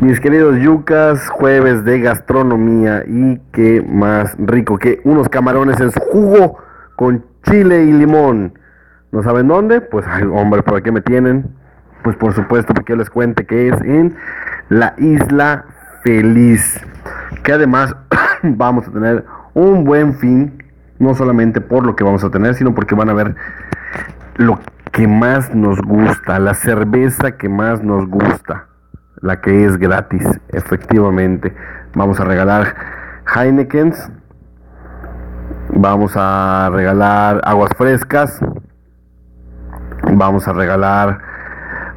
Mis queridos yucas, jueves de gastronomía y qué más rico que unos camarones en su jugo con chile y limón. ¿No saben dónde? Pues, hombre, ¿por qué me tienen? Pues por supuesto, porque yo les cuente que es en la Isla Feliz. Que además vamos a tener un buen fin, no solamente por lo que vamos a tener, sino porque van a ver lo que más nos gusta, la cerveza que más nos gusta la que es gratis, efectivamente. Vamos a regalar Heinekens, vamos a regalar aguas frescas, vamos a regalar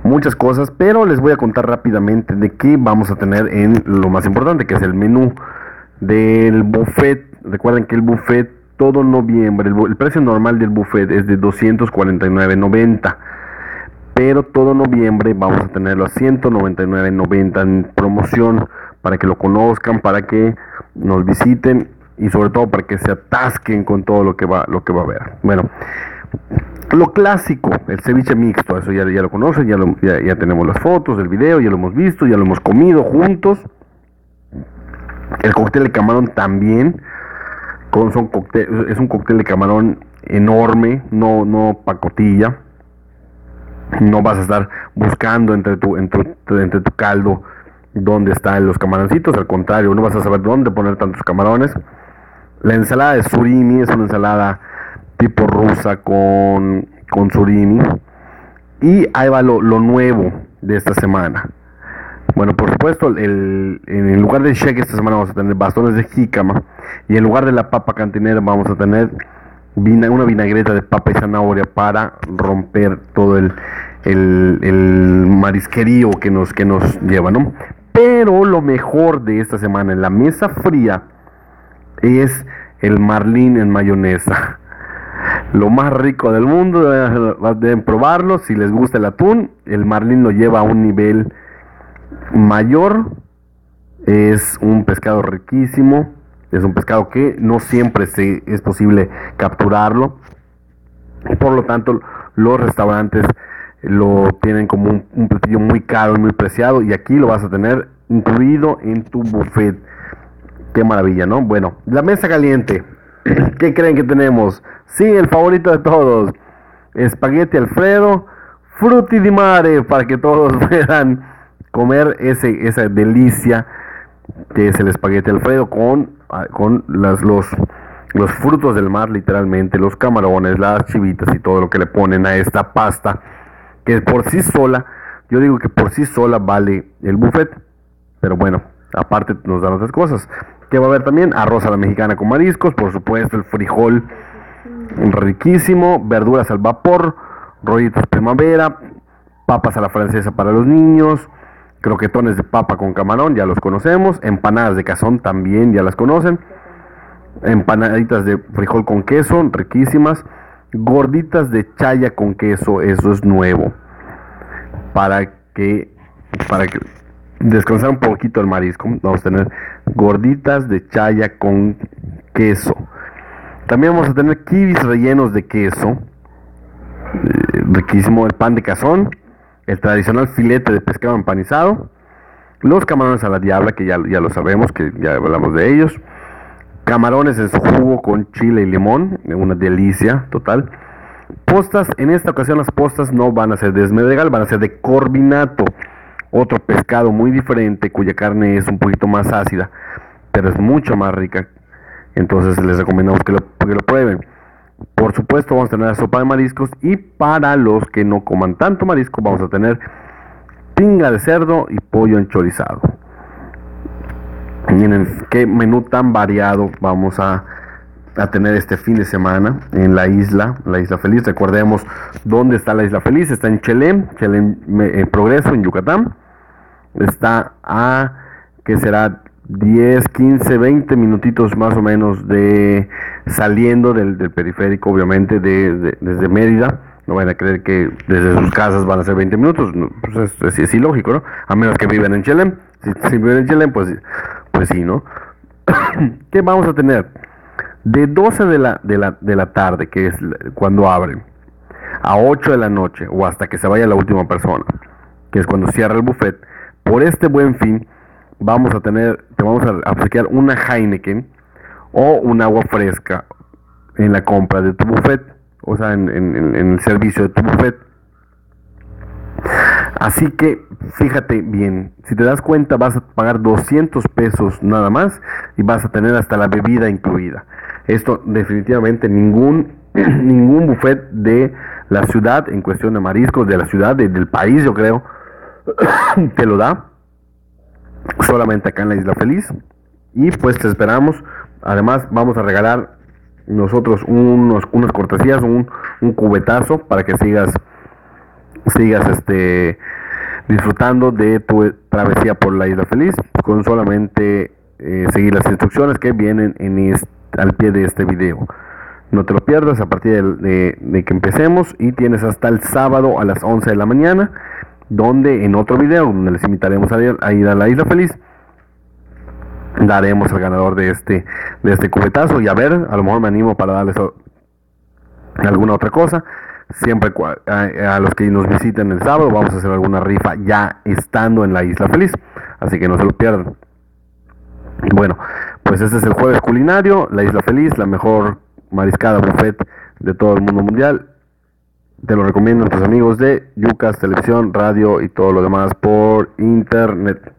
muchas cosas, pero les voy a contar rápidamente de qué vamos a tener en lo más importante, que es el menú del buffet. Recuerden que el buffet todo noviembre, el, el precio normal del buffet es de 249.90 pero todo noviembre vamos a tenerlo a 199.90 en promoción para que lo conozcan, para que nos visiten y sobre todo para que se atasquen con todo lo que va, lo que va a haber. Bueno, lo clásico, el ceviche mixto, eso ya, lo conocen, ya, tenemos las fotos, el video, ya lo hemos visto, ya lo hemos comido juntos. El cóctel de camarón también, es un cóctel de camarón enorme, no, no pacotilla no vas a estar buscando entre tu, entre, entre tu caldo dónde están los camaroncitos, al contrario, no vas a saber dónde poner tantos camarones. La ensalada de surimi es una ensalada tipo rusa con, con surimi. Y ahí va lo, nuevo de esta semana. Bueno, por supuesto, el, en lugar de shake esta semana vamos a tener bastones de jícama. Y en lugar de la papa cantinera vamos a tener una vinagreta de papa y zanahoria para romper todo el, el, marisquerío que nos, que nos lleva, ¿no? Pero lo mejor de esta semana en la mesa fría es el marlín en mayonesa. Lo más rico del mundo, deben probarlo. Si les gusta el atún, el marlín lo lleva a un nivel mayor. Es un pescado riquísimo es un pescado que no siempre se, es posible capturarlo. Por lo tanto, los restaurantes lo tienen como un, platillo muy caro y muy preciado. Y aquí lo vas a tener incluido en tu buffet. Qué maravilla, ¿no? Bueno, la mesa caliente. ¿Qué creen que tenemos? Sí, el favorito de todos. Espagueti Alfredo, frutti di mare, para que todos puedan comer ese, esa delicia que es el espagueti Alfredo con con las, los, los frutos del mar, literalmente, los camarones, las chivitas y todo lo que le ponen a esta pasta, que por sí sola, yo digo que por sí sola vale el buffet, pero bueno, aparte nos dan otras cosas. Que va a haber también arroz a la mexicana con mariscos, por supuesto, el frijol riquísimo, verduras al vapor, rollitos primavera, papas a la francesa para los niños, croquetones de papa con camarón, ya los conocemos, empanadas de cazón también ya las conocen, empanaditas de frijol con queso, riquísimas, gorditas de chaya con queso, eso es nuevo, para que, para que descansar un poquito el marisco, vamos a tener gorditas de chaya con queso. También vamos a tener kibis rellenos de queso, eh, riquísimo el pan de cazón, el tradicional filete de pescado empanizado, los camarones a la diabla, que ya, ya lo sabemos, que ya hablamos de ellos, camarones en su jugo con chile y limón, una delicia total. Postas, en esta ocasión las postas no van a ser de esmedregal, van a ser de corbinato, otro pescado muy diferente cuya carne es un poquito más ácida, pero es mucho más rica. Entonces les recomendamos que lo, que lo prueben. Por supuesto vamos a tener la sopa de mariscos y para los que no coman tanto marisco vamos a tener pinga de cerdo y pollo enchorizado. Miren qué menú tan variado vamos a, tener este fin de semana en la isla, la isla feliz. Recordemos dónde está la isla feliz. Está en Chelem, Chelem en Progreso, en Yucatán. Está a, que será 10, 15, 20 minutitos más o menos de saliendo del, periférico, obviamente, de, desde Mérida. No van a creer que desde sus casas van a ser 20 minutos. pues es, es, ilógico, ¿no? A menos que vivan en Chelem. Si, viven en Chelem, pues, pues sí, ¿no? ¿Qué vamos a tener? De 12 de la, de, la, de la tarde, que es cuando abren, a 8 de la noche o hasta que se vaya la última persona, que es cuando cierra el buffet, por este buen fin vamos a tener, te vamos a obsequiar una Heineken o un agua fresca en la compra de tu buffet, o sea, en, en el servicio de tu buffet. Así que fíjate bien, si te das cuenta vas a pagar 200 pesos nada más y vas a tener hasta la bebida incluida. Esto definitivamente ningún, ningún buffet de la ciudad en cuestión de mariscos, de la ciudad, del país yo creo, te lo da. Solamente acá en la Isla Feliz. Y pues te esperamos. Además vamos a regalar nosotros unos, unas cortesías, un, un cubetazo para que sigas sigas este disfrutando de tu travesía por la isla feliz con solamente eh, seguir las instrucciones que vienen en al pie de este video no te lo pierdas a partir de, que empecemos y tienes hasta el sábado a las 11 de la mañana donde en otro video donde les invitaremos a ir a, a la isla feliz daremos al ganador de este de este cubetazo y a ver a lo mejor me animo para darles alguna otra cosa siempre a, los que nos visiten el sábado vamos a hacer alguna rifa ya estando en la Isla Feliz, así que no se lo pierdan. Bueno, pues este es el jueves culinario, la Isla Feliz, la mejor mariscada buffet de todo el mundo mundial. Te lo recomiendo a tus amigos de Yucas, televisión, radio y todo lo demás por internet.